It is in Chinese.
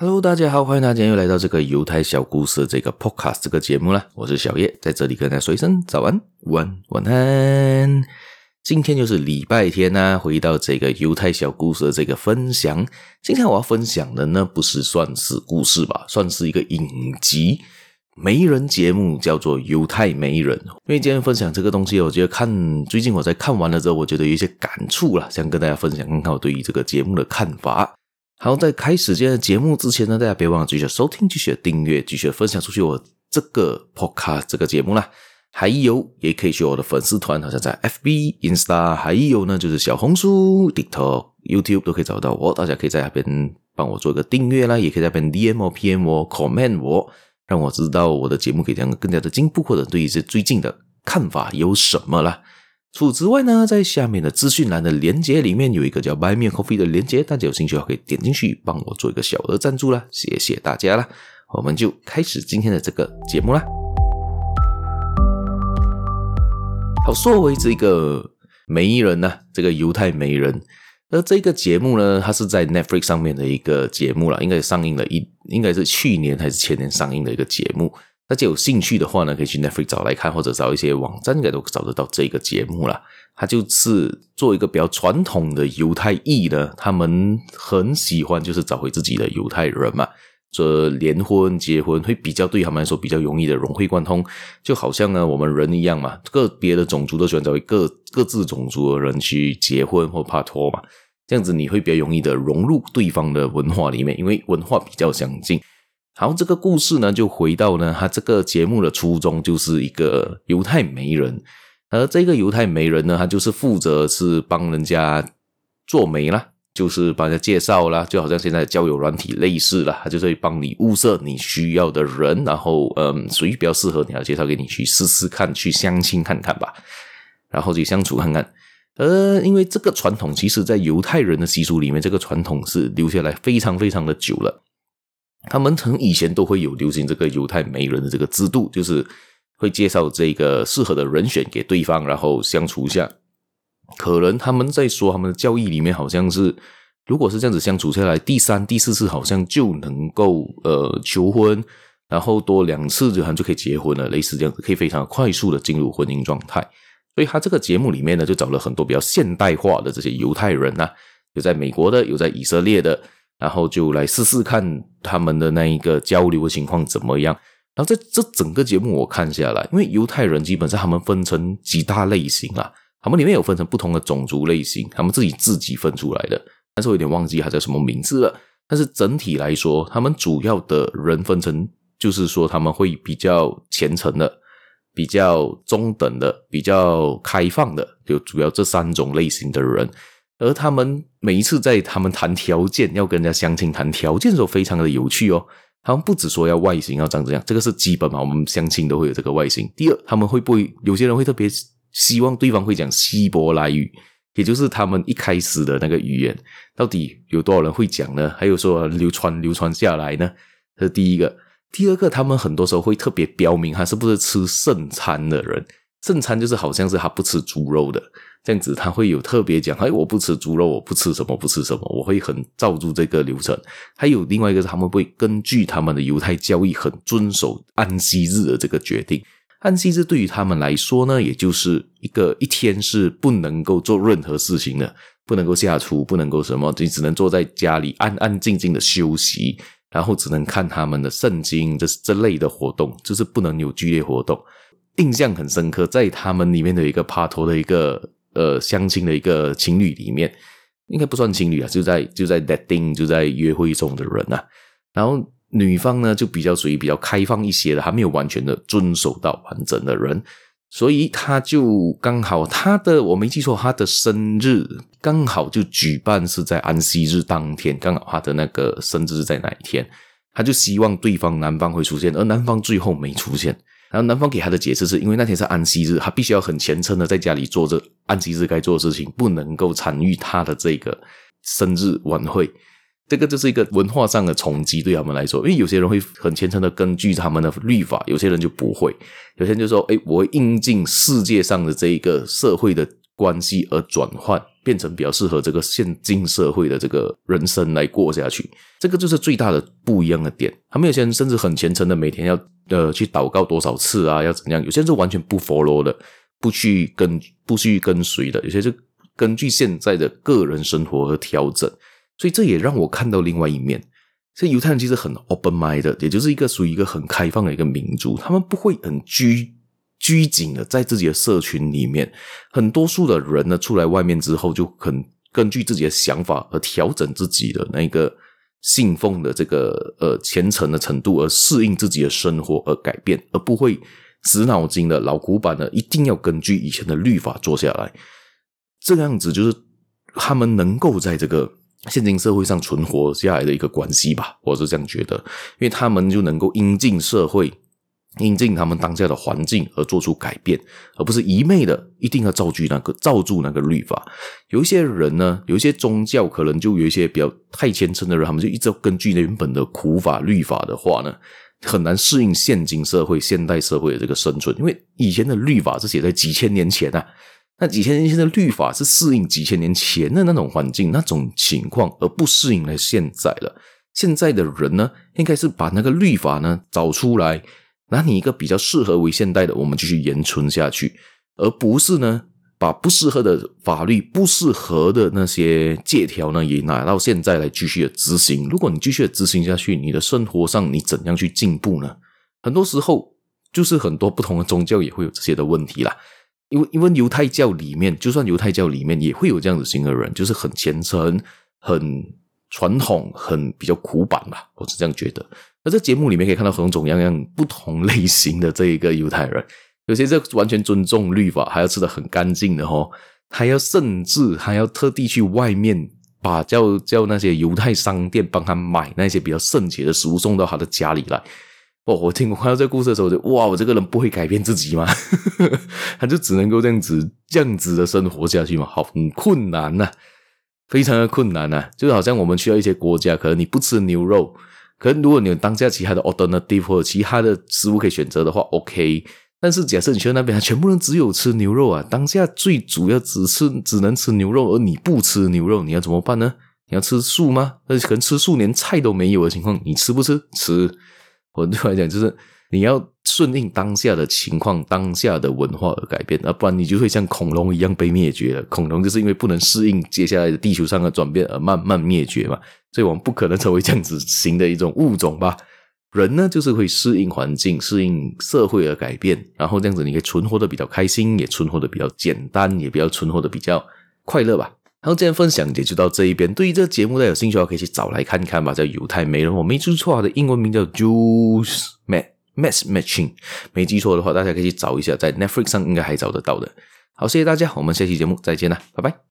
Hello，大家好，欢迎大家又来到这个犹太小故事这个 Podcast 这个节目了。我是小叶，在这里跟大家说一声早安、晚、晚安。今天就是礼拜天呐、回到这个犹太小故事的这个分享。今天我要分享的呢，不是算是故事吧，算是一个影集媒人节目，叫做《犹太媒人》。因为今天分享这个东西，我觉得看最近我在看完了之后，我觉得有一些感触了，想跟大家分享看看我对于这个节目的看法。好，在开始今天的节目之前呢，大家别忘了继续收听、继续订阅、继续分享出去我这个 podcast 这个节目啦。还有，也可以去我的粉丝团，好像在 FB、Insta，还有呢就是小红书、TikTok、YouTube 都可以找到我。大家可以在那边帮我做一个订阅啦，也可以在那边 DM 我、PM 我、Comment 我，让我知道我的节目可以这样更加的进步，或者对于这最近的看法有什么啦。除此之外呢，在下面的资讯栏的连接里面有一个叫 Buy Me Coffee 的连接，大家有兴趣的话可以点进去帮我做一个小额赞助啦，谢谢大家啦。我们就开始今天的这个节目啦。好，作为这个媒人呢、这个犹太媒人，而这个节目呢，它是在 Netflix 上面的一个节目啦，应该上映了一，应该是去年还是前年上映的一个节目。大家有兴趣的话呢，可以去 Netflix 找来看，或者找一些网站，应该都找得到这个节目啦。他就是做一个比较传统的犹太裔的，他们很喜欢就是找回自己的犹太人嘛，这联婚结婚会比较对他们来说比较容易的融会贯通，就好像呢我们人一样嘛，个别的种族都喜欢找回各各自种族的人去结婚或拍拖嘛，这样子你会比较容易的融入对方的文化里面，因为文化比较相近。好，这个故事呢，就回到呢，他这个节目的初衷就是一个犹太媒人，而这个犹太媒人呢，他就是负责是帮人家做媒啦，就是帮人家介绍啦，就好像现在交友软体类似啦，他就是会帮你物色你需要的人，然后嗯，谁比较适合你，要介绍给你去试试看，去相亲看看吧，然后去相处看看。呃，因为这个传统，其实在犹太人的习俗里面，这个传统是留下来非常非常的久了。他们从以前都会有流行这个犹太媒人的这个制度，就是会介绍这个适合的人选给对方，然后相处一下。可能他们在说他们的教义里面，好像是如果是这样子相处下来，第三、第四次好像就能够呃求婚，然后多两次就好像就可以结婚了，类似这样子，可以非常快速的进入婚姻状态。所以他这个节目里面呢，就找了很多比较现代化的这些犹太人啊，有在美国的，有在以色列的。然后就来试试看他们的那一个交流的情况怎么样。然后在这整个节目我看下来，因为犹太人基本上他们分成几大类型啊，他们里面有分成不同的种族类型，他们自己自己分出来的。但是我有点忘记他叫什么名字了。但是整体来说，他们主要的人分成，就是说他们会比较虔诚的、比较中等的、比较开放的，就主要这三种类型的人。而他们每一次在他们谈条件，要跟人家相亲谈条件的时候，非常的有趣哦。他们不只说要外形要长这样，这个是基本嘛，我们相亲都会有这个外形。第二，他们会不会有些人会特别希望对方会讲希伯来语，也就是他们一开始的那个语言，到底有多少人会讲呢？还有说流传流传下来呢？这是第一个。第二个，他们很多时候会特别标明他是不是吃圣餐的人。正餐就是好像是他不吃猪肉的。这样子他会有特别讲，哎，我不吃猪肉，我不吃什么，不吃什么，我会很照住这个流程。还有另外一个是，他们会根据他们的犹太教义，很遵守安息日的这个决定。安息日对于他们来说呢，也就是一个一天是不能够做任何事情的，不能够下厨，不能够什么，你只能坐在家里安安静静的休息，然后只能看他们的圣经，这这类的活动，就是不能有剧烈活动。印象很深刻，在他们里面的一个帕托的一个。呃，相亲的一个情侣里面，应该不算情侣啊，就在就在 dating 就在约会中的人啊。然后女方呢，就比较属于比较开放一些的，还没有完全的遵守到完整的人，所以他就刚好他的我没记错，他的生日刚好就举办是在安息日当天，刚好他的那个生日是在哪一天，他就希望对方男方会出现，而男方最后没出现。然后男方给他的解释是因为那天是安息日，他必须要很虔诚的在家里做着安息日该做的事情，不能够参与他的这个生日晚会。这个就是一个文化上的冲击对他们来说，因为有些人会很虔诚的根据他们的律法，有些人就不会。有些人就说：“诶，我会应尽世界上的这一个社会的关系而转换，变成比较适合这个现今社会的这个人生来过下去。这个就是最大的不一样的点。他们有些人甚至很虔诚的每天要呃去祷告多少次啊，要怎样？有些人是完全不 follow 的，不去跟不去跟随的。有些是根据现在的个人生活和调整。所以这也让我看到另外一面。这犹太人其实很 open mind 的，也就是一个属于一个很开放的一个民族，他们不会很拘拘谨的在自己的社群里面。很多数的人呢，出来外面之后，就很根据自己的想法而调整自己的那个信奉的这个呃虔诚的程度，而适应自己的生活而改变，而不会死脑筋的老古板的，一定要根据以前的律法做下来。这个样子就是他们能够在这个。现今社会上存活下来的一个关系吧，我是这样觉得，因为他们就能够因进社会，因应他们当下的环境而做出改变，而不是一昧的一定要照住那个照住那个律法。有一些人呢，有一些宗教可能就有一些比较太虔诚的人，他们就一直要根据原本的苦法律法的话呢，很难适应现今社会、现代社会的这个生存，因为以前的律法是写在几千年前啊。那几千年前的律法是适应几千年前的那种环境、那种情况，而不适应了现在了。现在的人呢，应该是把那个律法呢找出来，拿你一个比较适合为现代的，我们继续延存下去，而不是呢把不适合的法律、不适合的那些借条呢也拿到现在来继续的执行。如果你继续的执行下去，你的生活上你怎样去进步呢？很多时候就是很多不同的宗教也会有这些的问题啦。因为因为犹太教里面，就算犹太教里面也会有这样子型的人，就是很虔诚、很传统、很比较古板吧，我是这样觉得。那这节目里面可以看到很种样样不同类型的这一个犹太人，有些是完全尊重律法，还要吃得很干净的哦，还要甚至还要特地去外面把叫叫那些犹太商店帮他买那些比较圣洁的食物送到他的家里来。哦，我听我看到这个故事的时候，我就哇，我这个人不会改变自己吗？他就只能够这样子这样子的生活下去嘛，好，很困难呐、非常的困难呐、就好像我们去到一些国家，可能你不吃牛肉，可能如果你有当下其他的 alternative 或者其他的食物可以选择的话，OK。但是假设你去那边，全部人只有吃牛肉啊，当下最主要只吃只能吃牛肉，而你不吃牛肉，你要怎么办呢？你要吃素吗？那可能吃素连菜都没有的情况，你吃不吃？吃。我对我来讲，就是你要顺应当下的情况、当下的文化而改变，而不然你就会像恐龙一样被灭绝了。恐龙就是因为不能适应接下来的地球上的转变而慢慢灭绝嘛，所以我们不可能成为这样子型的一种物种吧？人呢，就是会适应环境、适应社会而改变，然后这样子你可以存活得比较开心，也存活得比较简单，也比较存活得比较快乐吧。好，今天分享也就到这一边。对于这个节目，大家有兴趣的话，可以去找来看看吧。叫犹太美人，我没记错，它的英文名叫 Jewish Mass Matching。没记错的话，大家可以去找一下，在 Netflix 上应该还找得到的。好，谢谢大家，我们下期节目再见啦，拜拜。